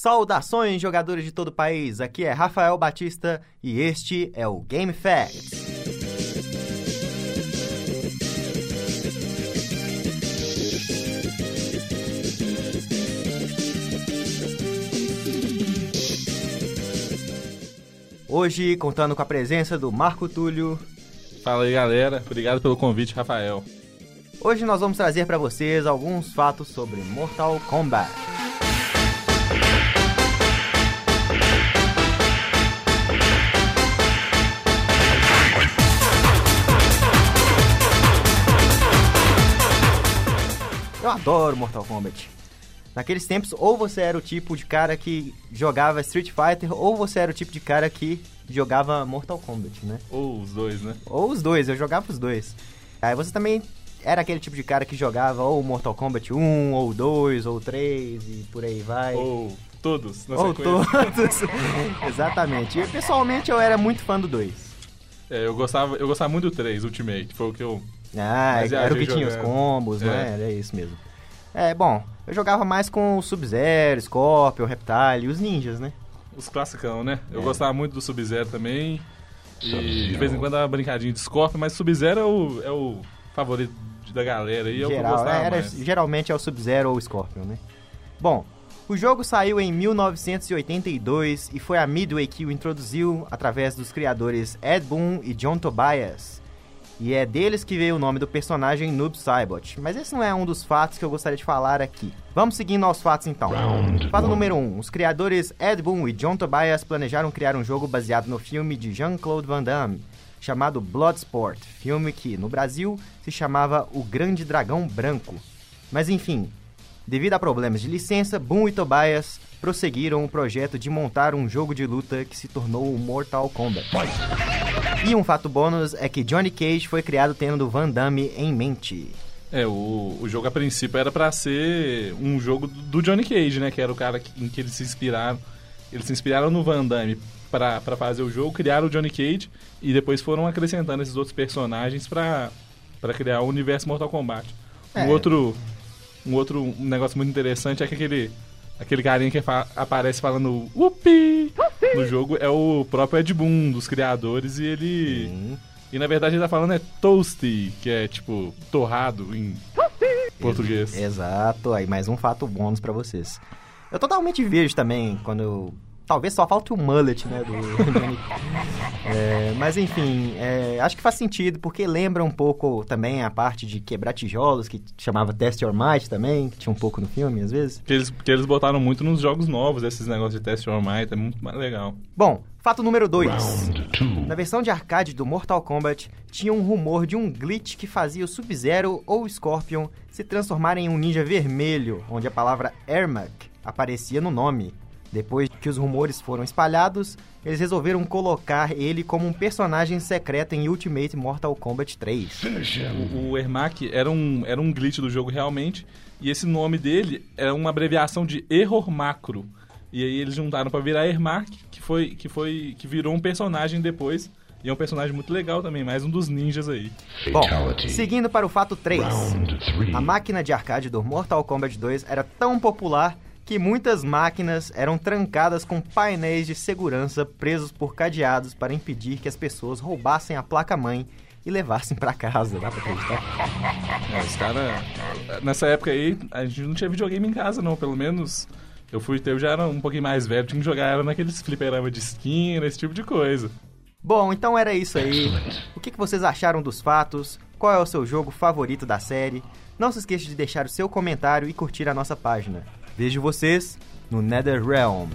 Saudações, jogadores de todo o país! Aqui é Rafael Batista e este é o Game Facts. Hoje, contando com a presença do Marco Túlio. Fala aí, galera. Obrigado pelo convite, Rafael. Hoje nós vamos trazer para vocês alguns fatos sobre Mortal Kombat. Eu adoro Mortal Kombat. Naqueles tempos, ou você era o tipo de cara que jogava Street Fighter, ou você era o tipo de cara que jogava Mortal Kombat, né? Ou os dois, né? Ou os dois, eu jogava os dois. Aí você também era aquele tipo de cara que jogava ou Mortal Kombat 1, ou 2, ou 3 e por aí vai. Ou todos, na ou sequência. todos. Exatamente. E pessoalmente eu era muito fã do 2. É, eu gostava, eu gostava muito do 3, Ultimate. Foi o que eu. Ah, era o que tinha os combos, É. né? Era isso mesmo. É, bom, eu jogava mais com o Sub-Zero, Scorpion, Reptile e os ninjas, né? Os classicão, né? Eu É. gostava muito do Sub-Zero também. E de vez em quando dava brincadinha de Scorpion, mas Sub-Zero é o, é o favorito da galera. E é que eu Geral, gostava era, mais. geralmente é o Sub-Zero ou o Scorpion, né? Bom, o jogo saiu em 1982 e foi a Midway que o introduziu através dos criadores Ed Boon e John Tobias. E é deles que veio o nome do personagem Noob Saibot. Mas esse não é um dos fatos que eu gostaria de falar aqui. Vamos seguindo aos fatos então. Fato número 1. Um, os criadores Ed Boon e John Tobias planejaram criar um jogo baseado no filme de Jean-Claude Van Damme, chamado Bloodsport, filme que, no Brasil, se chamava O Grande Dragão Branco. Mas enfim, devido a problemas de licença, Boon e Tobias prosseguiram o projeto de montar um jogo de luta que se tornou o Mortal Kombat. E um fato bônus é que Johnny Cage foi criado tendo Van Damme em mente. É, o, o jogo a princípio era pra ser um jogo do Johnny Cage, né? Que era o cara que- em que eles se inspiraram. Eles se inspiraram no Van Damme pra, pra fazer o jogo, criaram o Johnny Cage e depois foram acrescentando esses outros personagens pra, pra criar o universo Mortal Kombat. É. outro um outro negócio muito interessante é que aquele, aquele carinha que fa- aparece falando Upi! no jogo é o próprio Ed Boon, dos criadores, e ele. Sim. E na verdade ele tá falando é toasty, que é tipo torrado em português. Exato, aí mais um fato bônus pra vocês. Eu totalmente vejo também quando eu... Talvez só falte o mullet, né, do Johnny. É, mas enfim, é, acho que faz sentido, porque lembra um pouco também a parte de quebrar tijolos, que chamava Test Your Might também, que tinha um pouco no filme, às vezes. Que eles, que eles botaram muito nos jogos novos, esses negócios de test your might, é muito mais legal. Bom, fato número 2. Na versão de arcade do Mortal Kombat, tinha um rumor de um glitch que fazia o Sub-Zero ou o Scorpion se transformarem em um ninja vermelho, onde a palavra Ermac aparecia no nome. Depois que os rumores foram espalhados, eles resolveram colocar ele como um personagem secreto em Ultimate Mortal Kombat 3. O, o Ermac era um, era um glitch do jogo realmente, e esse nome dele era uma abreviação de error macro. E aí eles juntaram pra virar Ermac, que foi que foi que virou um personagem depois. E é um personagem muito legal também, mais um dos ninjas aí. Bom, seguindo para o fato 3. A máquina de arcade do Mortal Kombat 2 era tão popular que muitas máquinas eram trancadas com painéis de segurança presos por cadeados para impedir que as pessoas roubassem a placa-mãe e levassem para casa. Dá pra acreditar? É, os caras. Nessa época aí, a gente não tinha videogame em casa, não. Pelo menos eu fui ter, eu já era um pouquinho mais velho, tinha que jogar era naqueles fliperama de esquina, esse tipo de coisa. Bom, então era isso aí. O que que vocês acharam dos fatos? Qual é o seu jogo favorito da série? Não se esqueça de deixar o seu comentário e curtir a nossa página. Vejo vocês no NetherRealm.